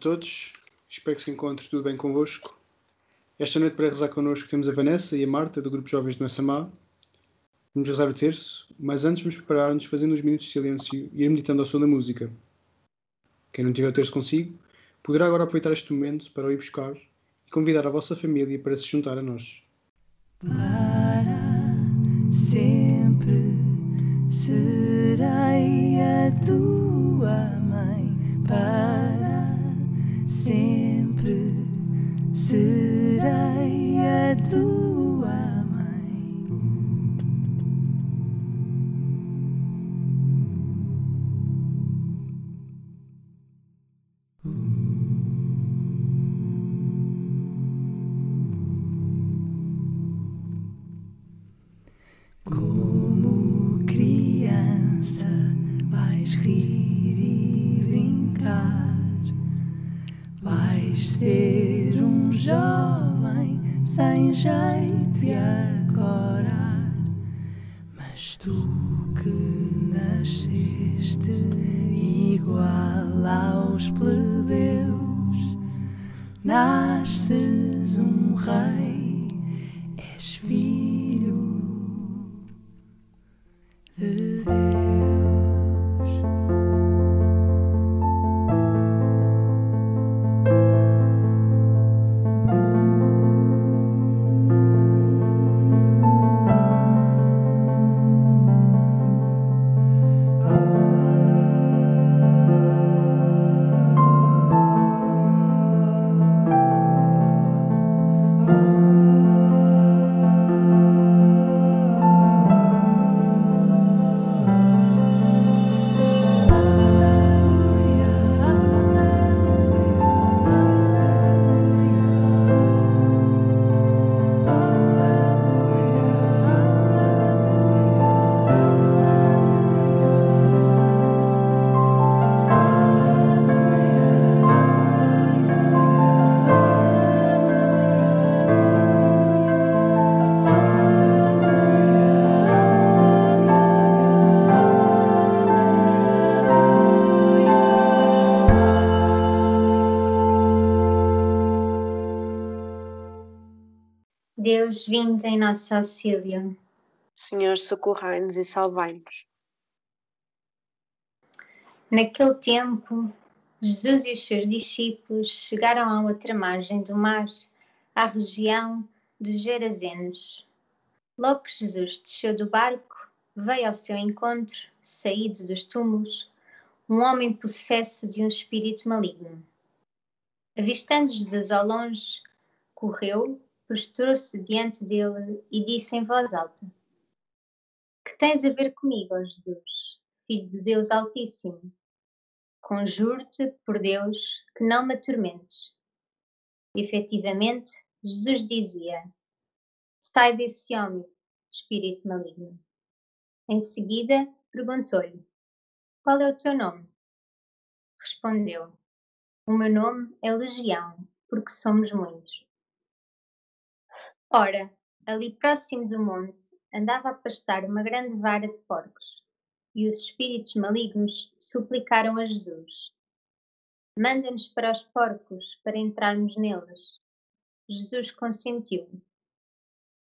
todos, espero que se encontre tudo bem convosco. Esta noite, para rezar connosco, temos a Vanessa e a Marta, do Grupo Jovens de Massamá. Vamos rezar o terço, mas antes vamos preparar-nos fazendo uns minutos de silêncio e ir meditando ao som da música. Quem não tiver o terço consigo, poderá agora aproveitar este momento para o ir buscar e convidar a vossa família para se juntar a nós. Para sempre serei a tua mãe. Para serei a tua mãe. Como criança vais rir e brincar, vais ser jovem sem jeito e agora. Mas tu que nasceste igual aos plebeus, nasces um rei, és filho Vinde em nosso auxílio. Senhor, socorrai-nos e salvai-nos. Naquele tempo, Jesus e os seus discípulos chegaram à outra margem do mar, à região dos Gerazenos. Logo que Jesus desceu do barco, veio ao seu encontro, saído dos túmulos, um homem possesso de um espírito maligno. Avistando Jesus ao longe, correu, prostrou-se diante dele e disse em voz alta: Que tens a ver comigo, ó Jesus, Filho de Deus Altíssimo? Conjuro-te por Deus que não me atormentes. Efetivamente, Jesus dizia: Sai desse homem, espírito maligno. Em seguida, perguntou-lhe: Qual é o teu nome? Respondeu: O meu nome é Legião, porque somos muitos. Ora, ali próximo do monte andava a pastar uma grande vara de porcos, e os espíritos malignos suplicaram a Jesus: Manda-nos para os porcos para entrarmos neles. Jesus consentiu.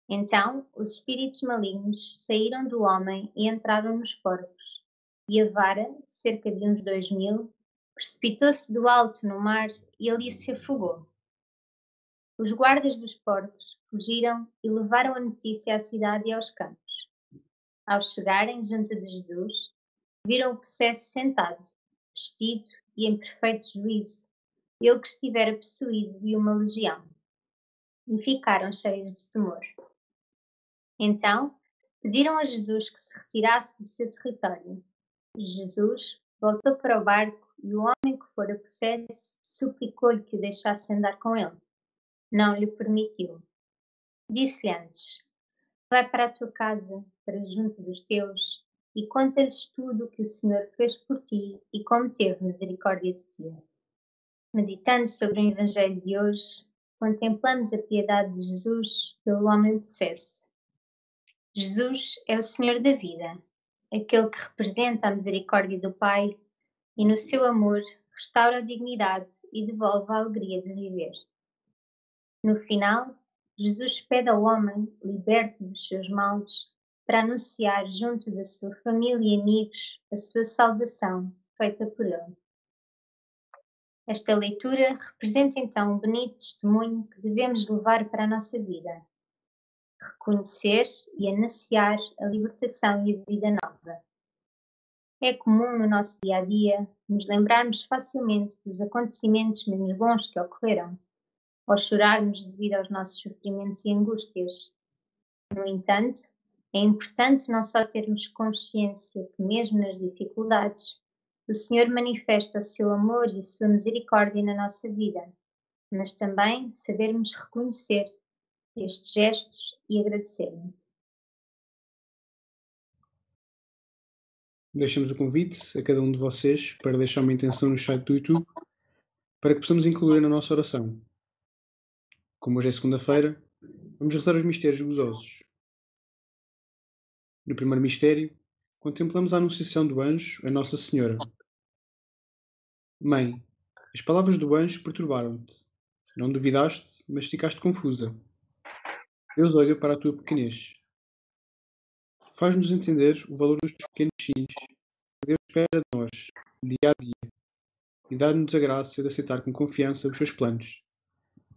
Então os espíritos malignos saíram do homem e entraram nos porcos, e a vara, cerca de uns dois mil, precipitou-se do alto no mar e ali se afogou. Os guardas dos porcos fugiram e levaram a notícia à cidade e aos campos. Ao chegarem junto de Jesus, viram o possesso sentado, vestido e em perfeito juízo, ele que estivera possuído de uma legião. E ficaram cheios de temor. Então, pediram a Jesus que se retirasse do seu território. Jesus voltou para o barco e o homem que fora possesso suplicou-lhe que o deixasse andar com ele não lhe permitiu. Disse antes: Vai para a tua casa, para junto dos teus, e conta-lhes tudo o que o Senhor fez por ti e como teve misericórdia de ti. Meditando sobre o Evangelho de hoje, contemplamos a piedade de Jesus pelo homem possesso. Jesus é o Senhor da vida, aquele que representa a misericórdia do Pai e, no seu amor, restaura a dignidade e devolve a alegria de viver. No final, Jesus pede ao homem, liberto dos seus males, para anunciar junto da sua família e amigos a sua salvação feita por ele. Esta leitura representa então um bonito testemunho que devemos levar para a nossa vida. Reconhecer e anunciar a libertação e a vida nova. É comum no nosso dia a dia nos lembrarmos facilmente dos acontecimentos menos bons que ocorreram ou chorarmos devido aos nossos sofrimentos e angústias. No entanto, é importante não só termos consciência que, mesmo nas dificuldades, o Senhor manifesta o seu amor e a sua misericórdia na nossa vida, mas também sabermos reconhecer estes gestos e agradecer-lhe. Deixamos o convite a cada um de vocês para deixar uma intenção no chat do YouTube para que possamos incluir na nossa oração. Como hoje é segunda-feira, vamos rezar os mistérios gozosos. No primeiro mistério, contemplamos a anunciação do anjo a Nossa Senhora. Mãe, as palavras do anjo perturbaram-te. Não duvidaste, mas ficaste confusa. Deus olha para a tua pequenez. Faz-nos entender o valor dos pequenos sims que Deus espera de nós, dia a dia, e dá-nos a graça de aceitar com confiança os seus planos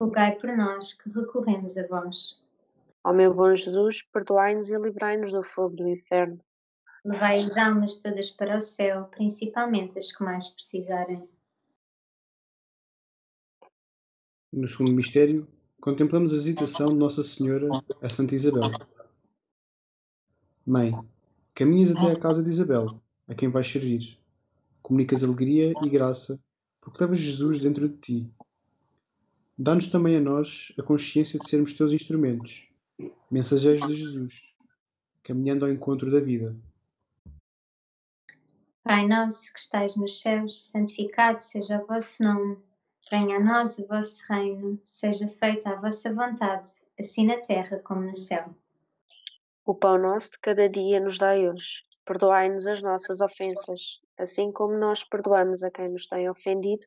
Rogai por nós que recorremos a vós. Ó meu bom Jesus, perdoai-nos e livrai-nos do fogo do inferno. Levai as almas todas para o céu, principalmente as que mais precisarem. No segundo mistério, contemplamos a visitação de Nossa Senhora a Santa Isabel. Mãe, caminhas até à casa de Isabel, a quem vais servir. Comunicas alegria e graça, porque levas Jesus dentro de ti. Dá-nos também a nós a consciência de sermos teus instrumentos, mensageiros de Jesus, caminhando ao encontro da vida. Pai nosso que estais nos céus, santificado seja o vosso nome. Venha a nós o vosso reino, seja feita a vossa vontade, assim na terra como no céu. O pão nosso de cada dia nos dai hoje. Perdoai-nos as nossas ofensas, assim como nós perdoamos a quem nos tem ofendido,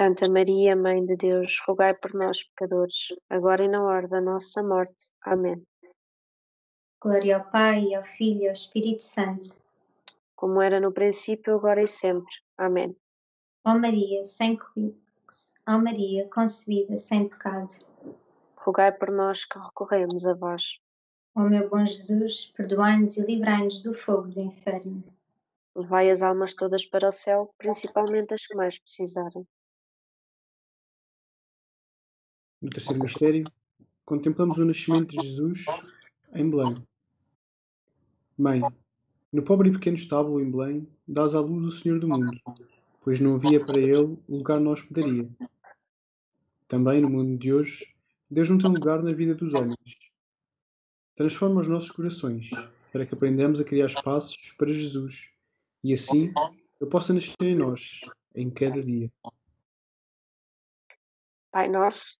Santa Maria, Mãe de Deus, rogai por nós, pecadores, agora e na hora da nossa morte. Amém. Glória ao Pai, ao Filho e ao Espírito Santo. Como era no princípio, agora e sempre. Amém. Ó Maria, sem ó Maria, concebida sem pecado. Rogai por nós que recorremos a vós. Ó meu bom Jesus, perdoai-nos e livrai-nos do fogo do inferno. Levai as almas todas para o céu, principalmente as que mais precisarem. No terceiro mistério, contemplamos o nascimento de Jesus em Belém. Mãe, no pobre e pequeno estábulo em Belém, dás à luz o Senhor do mundo, pois não havia para ele lugar na hospedaria. Também no mundo de hoje, Deus não tem lugar na vida dos homens. Transforma os nossos corações, para que aprendamos a criar espaços para Jesus, e assim Ele possa nascer em nós, em cada dia. Pai nosso,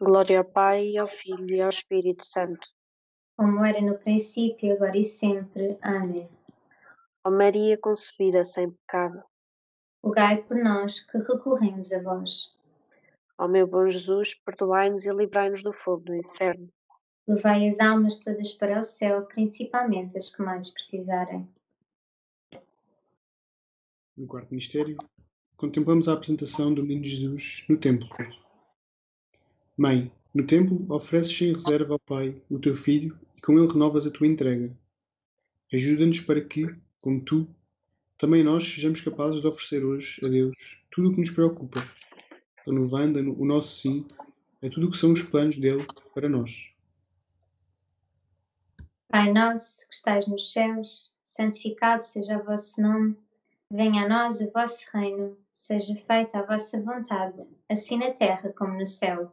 Glória ao Pai, ao Filho e ao Espírito Santo. Como era no princípio, agora e sempre. Amém. Ó Maria concebida sem pecado, Rogai por nós que recorremos a vós. ó meu bom Jesus, perdoai-nos e livrai-nos do fogo do inferno. Levai as almas todas para o céu, principalmente as que mais precisarem. No quarto mistério, contemplamos a apresentação do menino Jesus no templo. Mãe, no templo ofereces sem reserva ao Pai o teu filho e com ele renovas a tua entrega. Ajuda-nos para que, como tu, também nós sejamos capazes de oferecer hoje a Deus tudo o que nos preocupa, renovando o nosso sim a tudo o que são os planos dele para nós. Pai nosso que estais nos céus, santificado seja o vosso nome. Venha a nós o vosso reino, seja feita a vossa vontade, assim na terra como no céu.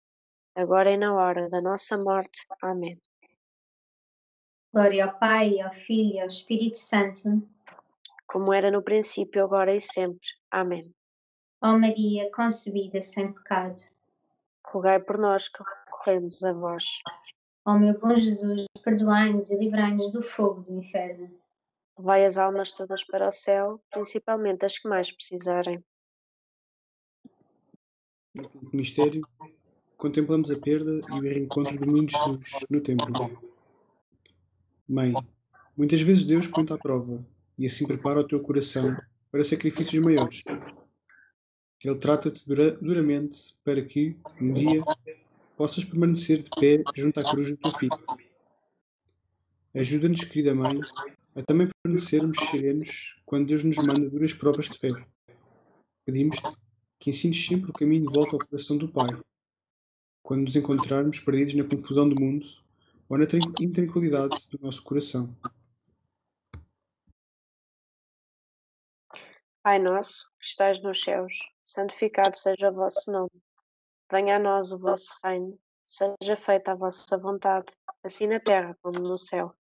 agora e na hora da nossa morte. Amém. Glória ao Pai, ao Filho e ao Espírito Santo. Como era no princípio, agora e sempre. Amém. Ó Maria, concebida sem pecado. Rogai por nós que recorremos a vós. Ó meu bom Jesus, perdoai-nos e livrai-nos do fogo do inferno. Levai as almas todas para o céu, principalmente as que mais precisarem. Mistério, contemplamos a perda e o reencontro do menino Jesus no templo. Mãe, muitas vezes Deus põe-te à prova e assim prepara o teu coração para sacrifícios maiores. Ele trata-te dura- duramente para que, um dia, possas permanecer de pé junto à cruz do teu filho. Ajuda-nos, querida Mãe, a também permanecermos serenos quando Deus nos manda duras provas de fé. Pedimos-te que ensines sempre o caminho de volta ao coração do Pai, quando nos encontrarmos perdidos na confusão do mundo ou na tran- intranquilidade do nosso coração. Pai nosso, que estais nos céus, santificado seja o vosso nome. Venha a nós o vosso reino, seja feita a vossa vontade, assim na terra como no céu.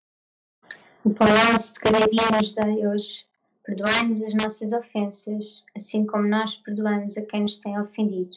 O pão nosso de cada dia nos dai hoje. Perdoai-nos as nossas ofensas, assim como nós perdoamos a quem nos tem ofendido.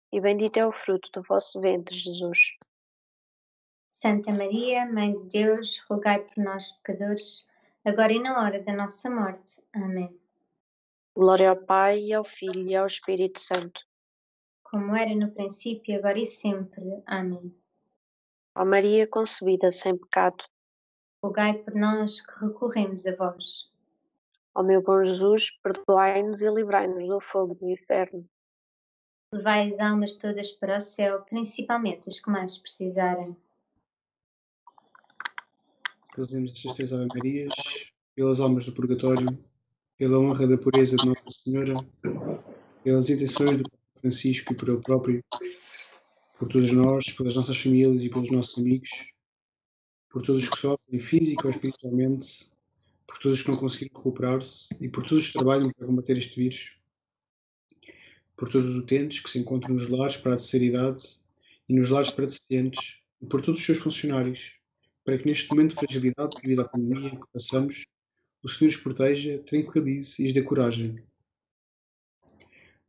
e bendito é o fruto do vosso ventre, Jesus. Santa Maria, Mãe de Deus, rogai por nós, pecadores, agora e na hora da nossa morte. Amém. Glória ao Pai, e ao Filho, e ao Espírito Santo. Como era no princípio, agora e sempre. Amém. Ó Maria concebida sem pecado, Rogai por nós que recorremos a vós. ó meu bom Jesus, perdoai-nos e livrai-nos do fogo do inferno. Levai as almas todas para o céu, principalmente as que mais precisarem. Fazemos estas três Ave Marias, pelas almas do purgatório, pela honra da pureza de Nossa Senhora, pelas intenções do Francisco e por ele próprio, por todos nós, pelas nossas famílias e pelos nossos amigos, por todos os que sofrem física ou espiritualmente, por todos os que não conseguiram recuperar-se e por todos os que trabalham para combater este vírus, por todos os utentes que se encontram nos lares para a terceira idade e nos lares para deficientes, e por todos os seus funcionários, para que neste momento de fragilidade devido à pandemia que passamos, o Senhor os proteja, tranquilize e os dê coragem.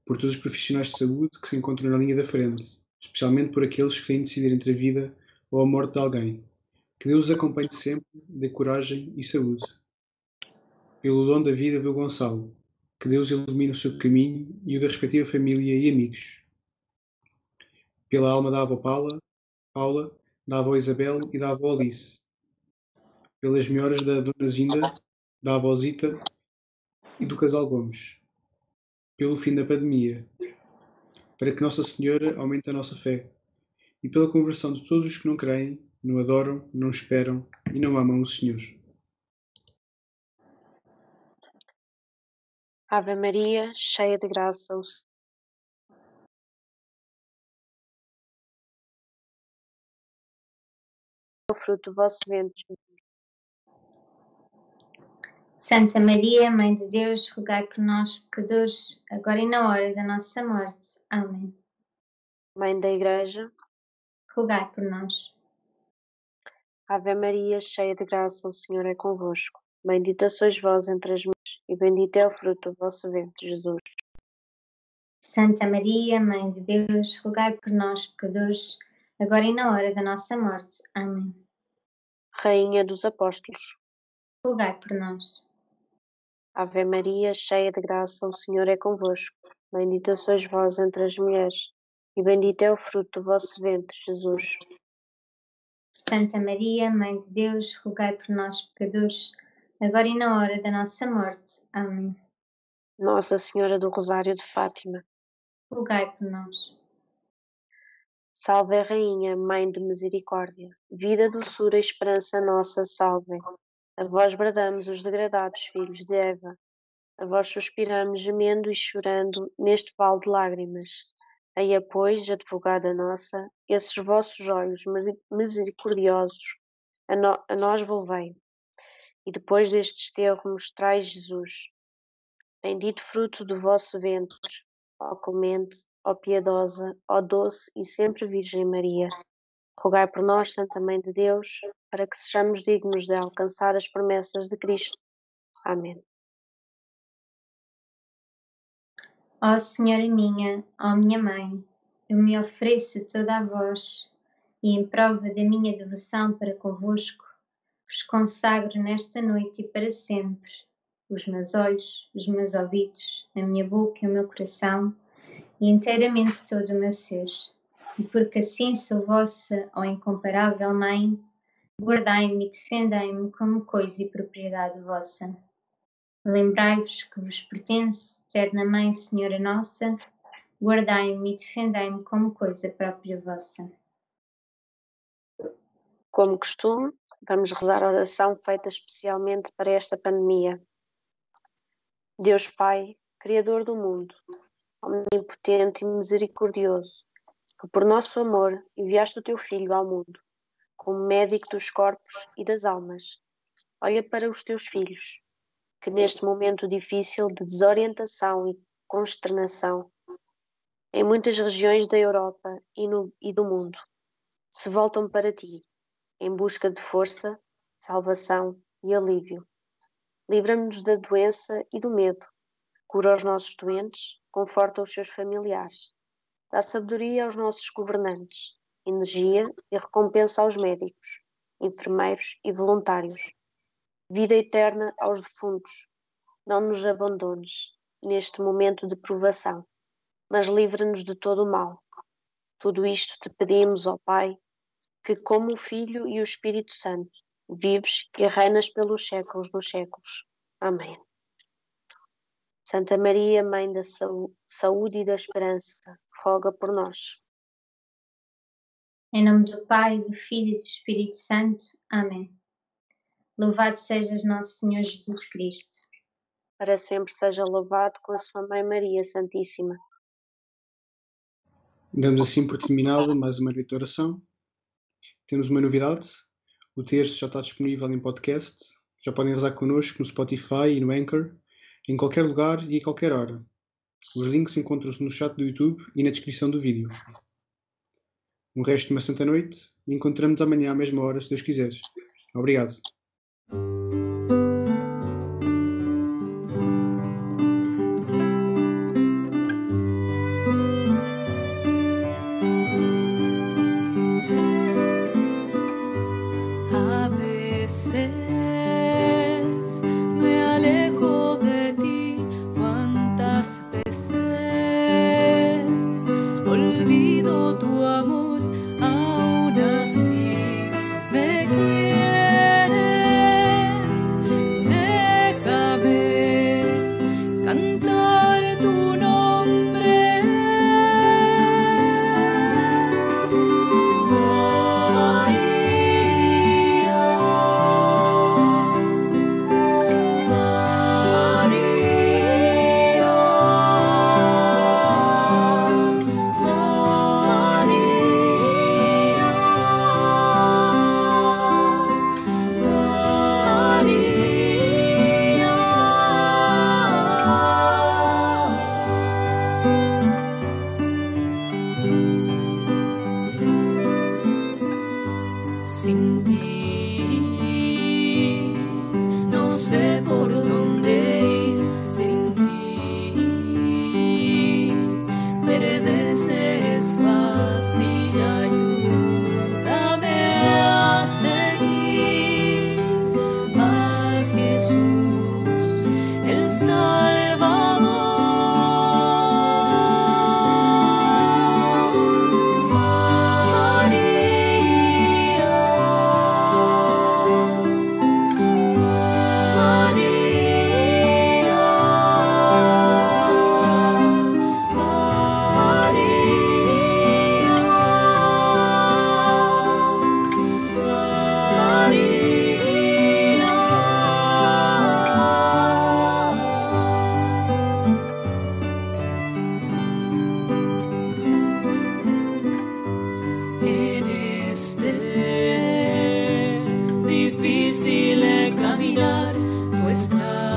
Por todos os profissionais de saúde que se encontram na linha da frente, especialmente por aqueles que têm de decidir entre a vida ou a morte de alguém. Que Deus os acompanhe sempre, dê coragem e saúde. Pelo dom da vida do Gonçalo, que Deus ilumine o seu caminho e o da respectiva família e amigos. Pela alma da avó Paula, Paula da avó Isabel e da avó Alice. Pelas melhoras da dona Zinda, da avó Zita e do casal Gomes. Pelo fim da pandemia. Para que Nossa Senhora aumente a nossa fé. E pela conversão de todos os que não creem, não adoram, não esperam e não amam o Senhor. Ave Maria, cheia de graça, o Senhor é o fruto do vosso ventre, Jesus. Santa Maria, Mãe de Deus, rogai por nós, pecadores, agora e na hora da nossa morte. Amém. Mãe da Igreja, Rogai por nós. Ave Maria, cheia de graça, o Senhor é convosco. Bendita sois vós entre as mulheres, e bendito é o fruto do vosso ventre, Jesus. Santa Maria, Mãe de Deus, rogai por nós, pecadores, agora e na hora da nossa morte. Amém. Rainha dos Apóstolos, Rogai por nós. Ave Maria, cheia de graça, o Senhor é convosco. Bendita sois vós entre as mulheres, e bendito é o fruto do vosso ventre, Jesus. Santa Maria, Mãe de Deus, rogai por nós, pecadores, agora e na hora da nossa morte. Amém. Nossa Senhora do Rosário de Fátima, Rogai por nós. salve a Rainha, Mãe de Misericórdia, vida, doçura e esperança nossa, salve. A vós bradamos os degradados filhos de Eva, a vós suspiramos gemendo e chorando neste vale de lágrimas. Eia, pois, advogada nossa, esses vossos olhos misericordiosos a, no- a nós volvei. E depois destes termos mostrai Jesus, bendito fruto do vosso ventre, ó clemente, ó piedosa, ó doce e sempre Virgem Maria. Rogai por nós, Santa Mãe de Deus, para que sejamos dignos de alcançar as promessas de Cristo. Amém. Ó Senhora minha, ó minha Mãe, eu me ofereço toda a vós e em prova da minha devoção para convosco, vos consagro nesta noite e para sempre os meus olhos, os meus ouvidos, a minha boca e o meu coração e inteiramente todo o meu ser. E porque assim sou vossa, ó incomparável Mãe, guardai-me e defendei-me como coisa e propriedade vossa. Lembrai-vos que vos pertence, eterna Mãe, Senhora Nossa, guardai-me e defendei-me como coisa própria vossa. Como costume, vamos rezar a oração feita especialmente para esta pandemia. Deus Pai, Criador do mundo, omnipotente e misericordioso, que por nosso amor enviaste o teu Filho ao mundo, como médico dos corpos e das almas, olha para os teus filhos, que neste momento difícil de desorientação e consternação, em muitas regiões da Europa e, no, e do mundo, se voltam para ti, em busca de força, salvação e alívio. Livra-nos da doença e do medo. Cura os nossos doentes, conforta os seus familiares. Dá sabedoria aos nossos governantes, energia e recompensa aos médicos, enfermeiros e voluntários. Vida eterna aos defuntos. Não nos abandones neste momento de provação, mas livra-nos de todo o mal. Tudo isto te pedimos, ó Pai, que, como o Filho e o Espírito Santo, vives e reinas pelos séculos dos séculos. Amém. Santa Maria, Mãe da Saúde e da Esperança, roga por nós. Em nome do Pai, do Filho e do Espírito Santo. Amém. Louvado sejas nosso Senhor Jesus Cristo. Para sempre seja louvado com a sua Mãe Maria Santíssima. Damos assim por terminada mais uma noite de oração. Temos uma novidade. O terço já está disponível em podcast. Já podem rezar connosco no Spotify e no Anchor, em qualquer lugar e a qualquer hora. Os links encontram-se no chat do YouTube e na descrição do vídeo. Um resto de uma santa noite e encontramos amanhã à mesma hora, se Deus quiser. Obrigado. Este difícil caminar, tú estás.